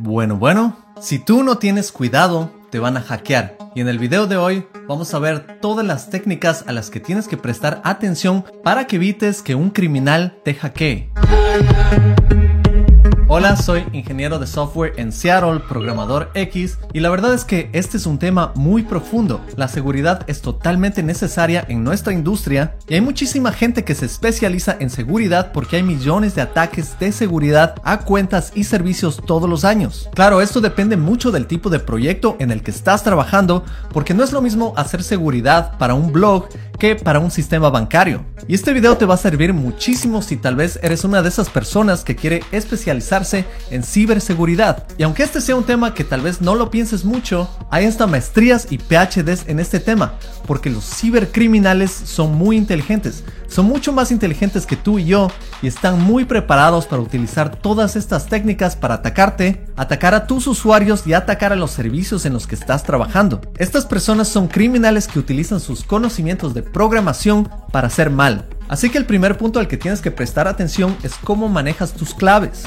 Bueno, bueno, si tú no tienes cuidado, te van a hackear. Y en el video de hoy vamos a ver todas las técnicas a las que tienes que prestar atención para que evites que un criminal te hackee. Hola, soy ingeniero de software en Seattle, programador X, y la verdad es que este es un tema muy profundo. La seguridad es totalmente necesaria en nuestra industria y hay muchísima gente que se especializa en seguridad porque hay millones de ataques de seguridad a cuentas y servicios todos los años. Claro, esto depende mucho del tipo de proyecto en el que estás trabajando porque no es lo mismo hacer seguridad para un blog que para un sistema bancario. Y este video te va a servir muchísimo si tal vez eres una de esas personas que quiere especializarse en ciberseguridad. Y aunque este sea un tema que tal vez no lo pienses mucho, hay hasta maestrías y PhDs en este tema, porque los cibercriminales son muy inteligentes, son mucho más inteligentes que tú y yo y están muy preparados para utilizar todas estas técnicas para atacarte, atacar a tus usuarios y atacar a los servicios en los que estás trabajando. Estas personas son criminales que utilizan sus conocimientos de programación para hacer mal. Así que el primer punto al que tienes que prestar atención es cómo manejas tus claves.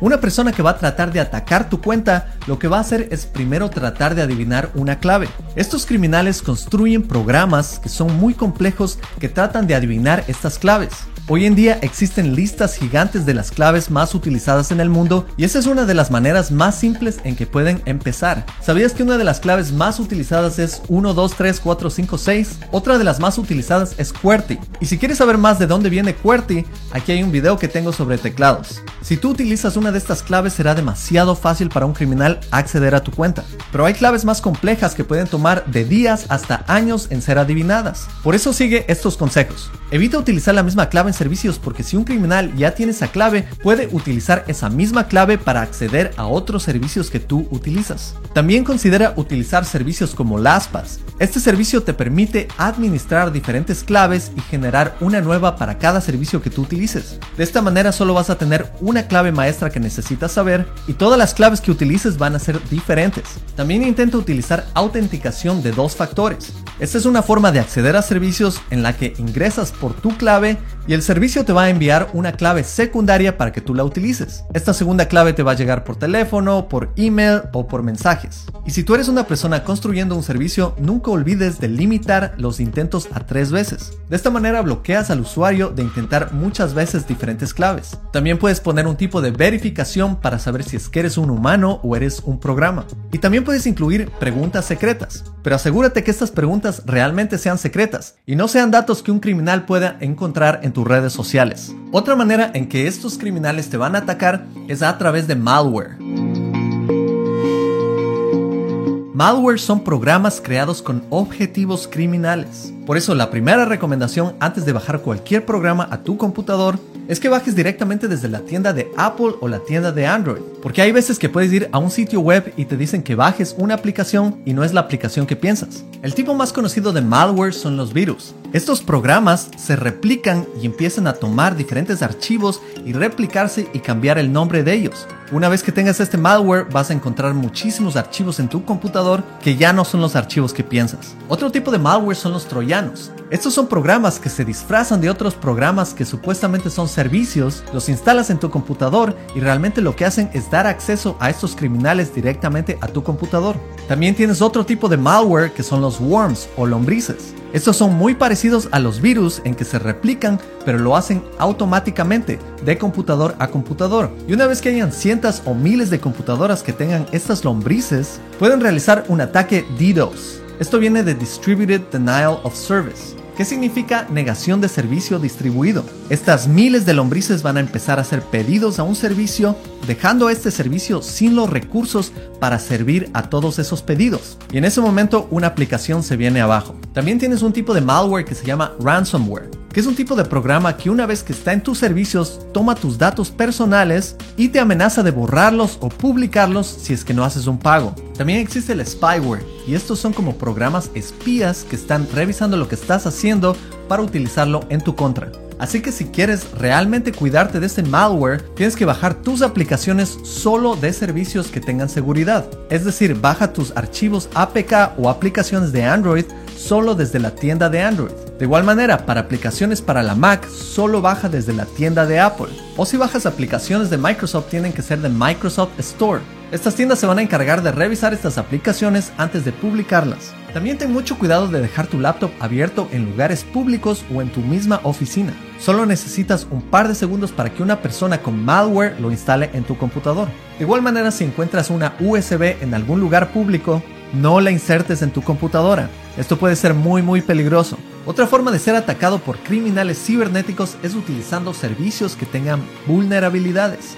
Una persona que va a tratar de atacar tu cuenta, lo que va a hacer es primero tratar de adivinar una clave. Estos criminales construyen programas que son muy complejos que tratan de adivinar estas claves. Hoy en día existen listas gigantes de las claves más utilizadas en el mundo y esa es una de las maneras más simples en que pueden empezar. ¿Sabías que una de las claves más utilizadas es 1, 2, 3, 4, 5, 6? Otra de las más utilizadas es QWERTY. Y si quieres saber más de dónde viene QWERTY, aquí hay un video que tengo sobre teclados. Si tú utilizas una de estas claves será demasiado fácil para un criminal acceder a tu cuenta. Pero hay claves más complejas que pueden tomar de días hasta años en ser adivinadas. Por eso sigue estos consejos. Evita utilizar la misma clave en servicios porque si un criminal ya tiene esa clave, puede utilizar esa misma clave para acceder a otros servicios que tú utilizas. También considera utilizar servicios como LastPass. Este servicio te permite administrar diferentes claves y generar una nueva para cada servicio que tú utilices. De esta manera solo vas a tener una clave maestra que necesitas saber y todas las claves que utilices van a ser diferentes. También intenta utilizar autenticación de dos factores. Esta es una forma de acceder a servicios en la que ingresas por tu clave y el servicio te va a enviar una clave secundaria para que tú la utilices. Esta segunda clave te va a llegar por teléfono, por email o por mensajes. Y si tú eres una persona construyendo un servicio, nunca olvides de limitar los intentos a tres veces. De esta manera bloqueas al usuario de intentar muchas veces diferentes claves. También puedes poner un tipo de verificación para saber si es que eres un humano o eres un programa. Y también puedes incluir preguntas secretas, pero asegúrate que estas preguntas realmente sean secretas y no sean datos que un criminal pueda encontrar en tus redes sociales. Otra manera en que estos criminales te van a atacar es a través de malware. Malware son programas creados con objetivos criminales. Por eso la primera recomendación antes de bajar cualquier programa a tu computador es que bajes directamente desde la tienda de Apple o la tienda de Android. Porque hay veces que puedes ir a un sitio web y te dicen que bajes una aplicación y no es la aplicación que piensas. El tipo más conocido de malware son los virus. Estos programas se replican y empiezan a tomar diferentes archivos y replicarse y cambiar el nombre de ellos. Una vez que tengas este malware vas a encontrar muchísimos archivos en tu computador que ya no son los archivos que piensas. Otro tipo de malware son los troyanos. Estos son programas que se disfrazan de otros programas que supuestamente son servicios, los instalas en tu computador y realmente lo que hacen es dar acceso a estos criminales directamente a tu computador. También tienes otro tipo de malware que son los worms o lombrices. Estos son muy parecidos a los virus en que se replican, pero lo hacen automáticamente, de computador a computador. Y una vez que hayan cientos o miles de computadoras que tengan estas lombrices, pueden realizar un ataque DDoS. Esto viene de Distributed Denial of Service. ¿Qué significa negación de servicio distribuido? Estas miles de lombrices van a empezar a hacer pedidos a un servicio, dejando este servicio sin los recursos para servir a todos esos pedidos. Y en ese momento una aplicación se viene abajo. También tienes un tipo de malware que se llama ransomware es un tipo de programa que una vez que está en tus servicios toma tus datos personales y te amenaza de borrarlos o publicarlos si es que no haces un pago. También existe el spyware y estos son como programas espías que están revisando lo que estás haciendo para utilizarlo en tu contra. Así que si quieres realmente cuidarte de este malware, tienes que bajar tus aplicaciones solo de servicios que tengan seguridad. Es decir, baja tus archivos APK o aplicaciones de Android solo desde la tienda de Android. De igual manera, para aplicaciones para la Mac, solo baja desde la tienda de Apple. O si bajas aplicaciones de Microsoft, tienen que ser de Microsoft Store. Estas tiendas se van a encargar de revisar estas aplicaciones antes de publicarlas. También ten mucho cuidado de dejar tu laptop abierto en lugares públicos o en tu misma oficina. Solo necesitas un par de segundos para que una persona con malware lo instale en tu computador. De igual manera, si encuentras una USB en algún lugar público, no la insertes en tu computadora. Esto puede ser muy muy peligroso. Otra forma de ser atacado por criminales cibernéticos es utilizando servicios que tengan vulnerabilidades.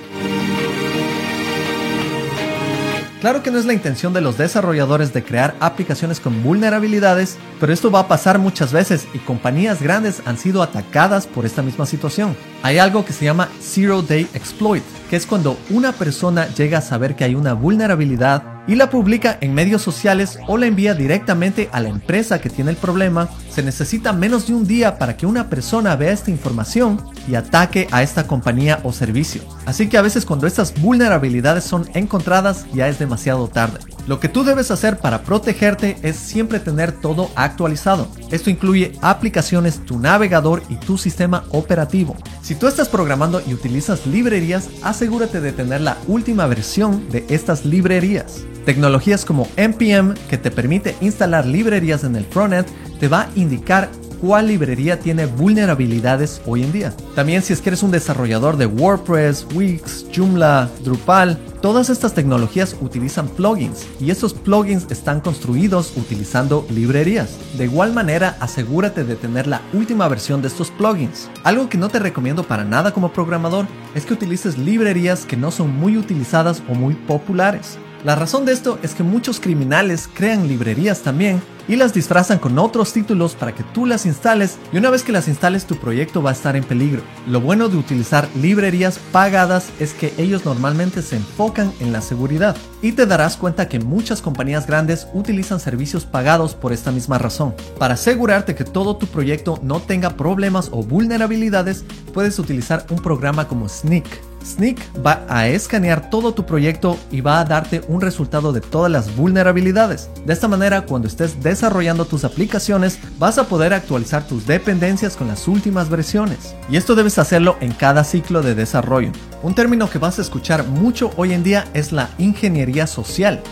Claro que no es la intención de los desarrolladores de crear aplicaciones con vulnerabilidades, pero esto va a pasar muchas veces y compañías grandes han sido atacadas por esta misma situación. Hay algo que se llama Zero Day Exploit, que es cuando una persona llega a saber que hay una vulnerabilidad y la publica en medios sociales o la envía directamente a la empresa que tiene el problema, se necesita menos de un día para que una persona vea esta información y ataque a esta compañía o servicio. Así que a veces cuando estas vulnerabilidades son encontradas ya es demasiado tarde. Lo que tú debes hacer para protegerte es siempre tener todo actualizado. Esto incluye aplicaciones, tu navegador y tu sistema operativo. Si tú estás programando y utilizas librerías, asegúrate de tener la última versión de estas librerías. Tecnologías como npm que te permite instalar librerías en el frontend te va a indicar cuál librería tiene vulnerabilidades hoy en día. También si es que eres un desarrollador de WordPress, Wix, Joomla, Drupal, todas estas tecnologías utilizan plugins y estos plugins están construidos utilizando librerías. De igual manera, asegúrate de tener la última versión de estos plugins. Algo que no te recomiendo para nada como programador es que utilices librerías que no son muy utilizadas o muy populares. La razón de esto es que muchos criminales crean librerías también y las disfrazan con otros títulos para que tú las instales y una vez que las instales tu proyecto va a estar en peligro. Lo bueno de utilizar librerías pagadas es que ellos normalmente se enfocan en la seguridad y te darás cuenta que muchas compañías grandes utilizan servicios pagados por esta misma razón. Para asegurarte que todo tu proyecto no tenga problemas o vulnerabilidades, puedes utilizar un programa como Sneak Sneak va a escanear todo tu proyecto y va a darte un resultado de todas las vulnerabilidades. De esta manera, cuando estés desarrollando tus aplicaciones, vas a poder actualizar tus dependencias con las últimas versiones. Y esto debes hacerlo en cada ciclo de desarrollo. Un término que vas a escuchar mucho hoy en día es la ingeniería social.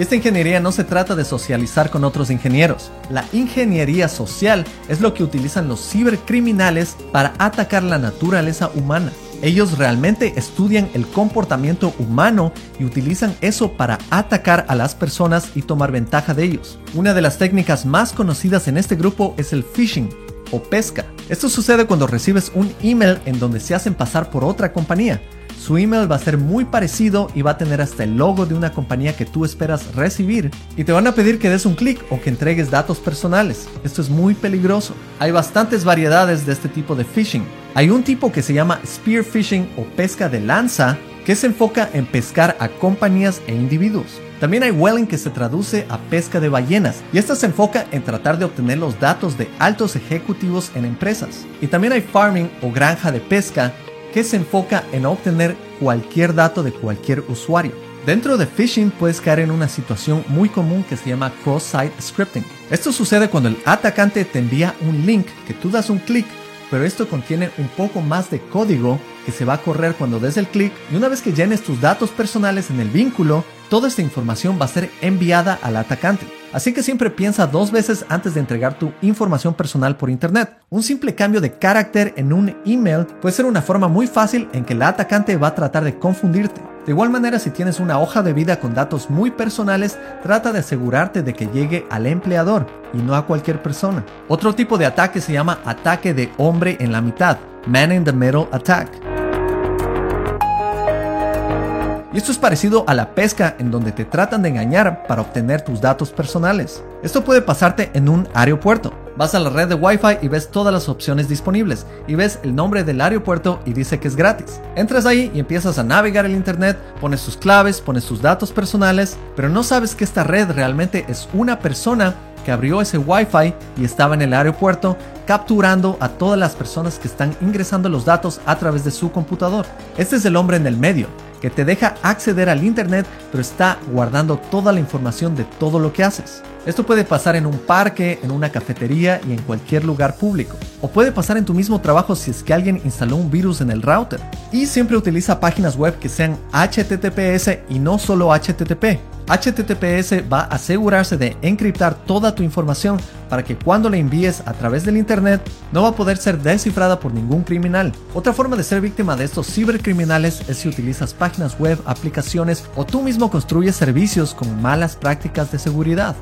Y esta ingeniería no se trata de socializar con otros ingenieros. La ingeniería social es lo que utilizan los cibercriminales para atacar la naturaleza humana. Ellos realmente estudian el comportamiento humano y utilizan eso para atacar a las personas y tomar ventaja de ellos. Una de las técnicas más conocidas en este grupo es el phishing o pesca. Esto sucede cuando recibes un email en donde se hacen pasar por otra compañía su email va a ser muy parecido y va a tener hasta el logo de una compañía que tú esperas recibir y te van a pedir que des un clic o que entregues datos personales. Esto es muy peligroso. Hay bastantes variedades de este tipo de phishing. Hay un tipo que se llama spear phishing o pesca de lanza que se enfoca en pescar a compañías e individuos. También hay whaling que se traduce a pesca de ballenas y esta se enfoca en tratar de obtener los datos de altos ejecutivos en empresas. Y también hay farming o granja de pesca que se enfoca en obtener cualquier dato de cualquier usuario. Dentro de phishing puedes caer en una situación muy común que se llama cross-site scripting. Esto sucede cuando el atacante te envía un link que tú das un clic, pero esto contiene un poco más de código que se va a correr cuando des el clic y una vez que llenes tus datos personales en el vínculo, toda esta información va a ser enviada al atacante. Así que siempre piensa dos veces antes de entregar tu información personal por internet. Un simple cambio de carácter en un email puede ser una forma muy fácil en que el atacante va a tratar de confundirte. De igual manera, si tienes una hoja de vida con datos muy personales, trata de asegurarte de que llegue al empleador y no a cualquier persona. Otro tipo de ataque se llama ataque de hombre en la mitad, man in the middle attack. Y esto es parecido a la pesca en donde te tratan de engañar para obtener tus datos personales. Esto puede pasarte en un aeropuerto. Vas a la red de Wi-Fi y ves todas las opciones disponibles y ves el nombre del aeropuerto y dice que es gratis. Entras ahí y empiezas a navegar el internet, pones tus claves, pones tus datos personales, pero no sabes que esta red realmente es una persona que abrió ese Wi-Fi y estaba en el aeropuerto capturando a todas las personas que están ingresando los datos a través de su computador. Este es el hombre en el medio, que te deja acceder al Internet, pero está guardando toda la información de todo lo que haces. Esto puede pasar en un parque, en una cafetería y en cualquier lugar público. O puede pasar en tu mismo trabajo si es que alguien instaló un virus en el router. Y siempre utiliza páginas web que sean HTTPS y no solo HTTP. HTTPS va a asegurarse de encriptar toda tu información para que cuando la envíes a través del Internet no va a poder ser descifrada por ningún criminal. Otra forma de ser víctima de estos cibercriminales es si utilizas páginas web, aplicaciones o tú mismo construyes servicios con malas prácticas de seguridad.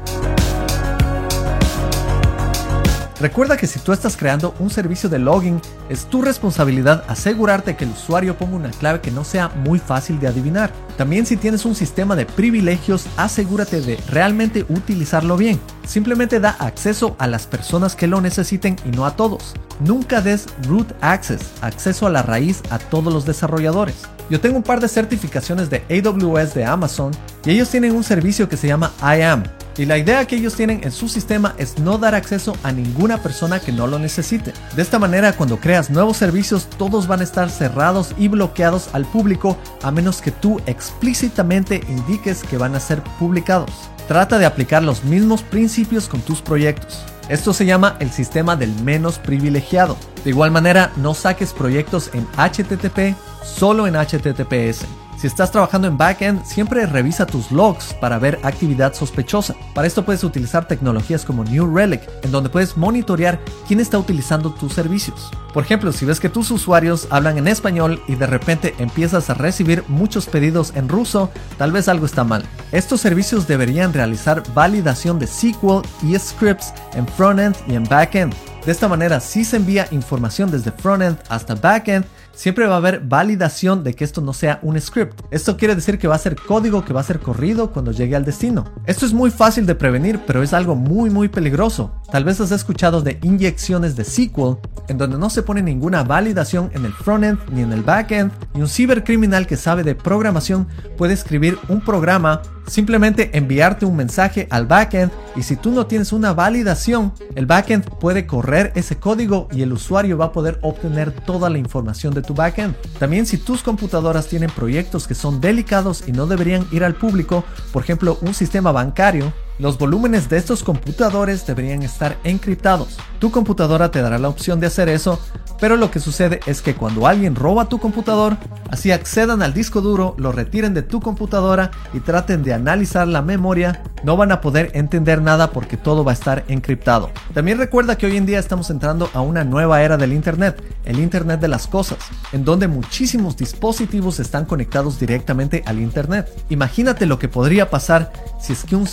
Recuerda que si tú estás creando un servicio de login, es tu responsabilidad asegurarte que el usuario ponga una clave que no sea muy fácil de adivinar. También si tienes un sistema de privilegios, asegúrate de realmente utilizarlo bien. Simplemente da acceso a las personas que lo necesiten y no a todos. Nunca des root access, acceso a la raíz a todos los desarrolladores. Yo tengo un par de certificaciones de AWS de Amazon y ellos tienen un servicio que se llama IAM y la idea que ellos tienen en su sistema es no dar acceso a ninguna persona que no lo necesite. De esta manera, cuando creas nuevos servicios, todos van a estar cerrados y bloqueados al público a menos que tú explícitamente indiques que van a ser publicados. Trata de aplicar los mismos principios con tus proyectos. Esto se llama el sistema del menos privilegiado. De igual manera, no saques proyectos en HTTP solo en HTTPS. Si estás trabajando en backend, siempre revisa tus logs para ver actividad sospechosa. Para esto puedes utilizar tecnologías como New Relic, en donde puedes monitorear quién está utilizando tus servicios. Por ejemplo, si ves que tus usuarios hablan en español y de repente empiezas a recibir muchos pedidos en ruso, tal vez algo está mal. Estos servicios deberían realizar validación de SQL y scripts en frontend y en backend. De esta manera, si se envía información desde frontend hasta backend, siempre va a haber validación de que esto no sea un script. Esto quiere decir que va a ser código que va a ser corrido cuando llegue al destino. Esto es muy fácil de prevenir, pero es algo muy muy peligroso. Tal vez has escuchado de inyecciones de SQL en donde no se pone ninguna validación en el frontend ni en el backend y un cibercriminal que sabe de programación puede escribir un programa simplemente enviarte un mensaje al backend y si tú no tienes una validación, el backend puede correr ese código y el usuario va a poder obtener toda la información de backend. También si tus computadoras tienen proyectos que son delicados y no deberían ir al público, por ejemplo un sistema bancario, los volúmenes de estos computadores deberían estar encriptados. Tu computadora te dará la opción de hacer eso, pero lo que sucede es que cuando alguien roba tu computador, así accedan al disco duro, lo retiren de tu computadora y traten de analizar la memoria, no van a poder entender nada porque todo va a estar encriptado. También recuerda que hoy en día estamos entrando a una nueva era del Internet, el Internet de las cosas, en donde muchísimos dispositivos están conectados directamente al Internet. Imagínate lo que podría pasar si es que un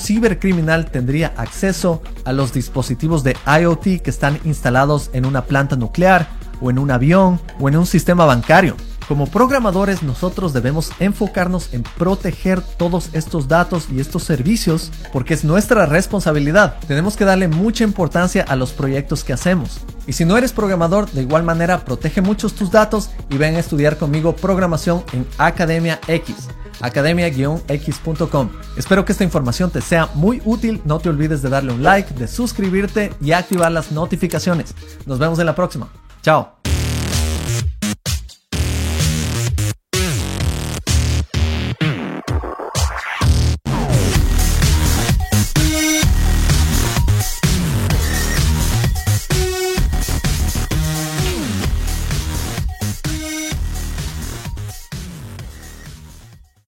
cibercriminal tendría acceso a los dispositivos de IoT que están instalados en una planta nuclear o en un avión o en un sistema bancario. Como programadores nosotros debemos enfocarnos en proteger todos estos datos y estos servicios porque es nuestra responsabilidad. Tenemos que darle mucha importancia a los proyectos que hacemos. Y si no eres programador, de igual manera protege muchos tus datos y ven a estudiar conmigo programación en Academia X academia-x.com. Espero que esta información te sea muy útil. No te olvides de darle un like, de suscribirte y activar las notificaciones. Nos vemos en la próxima. Chao.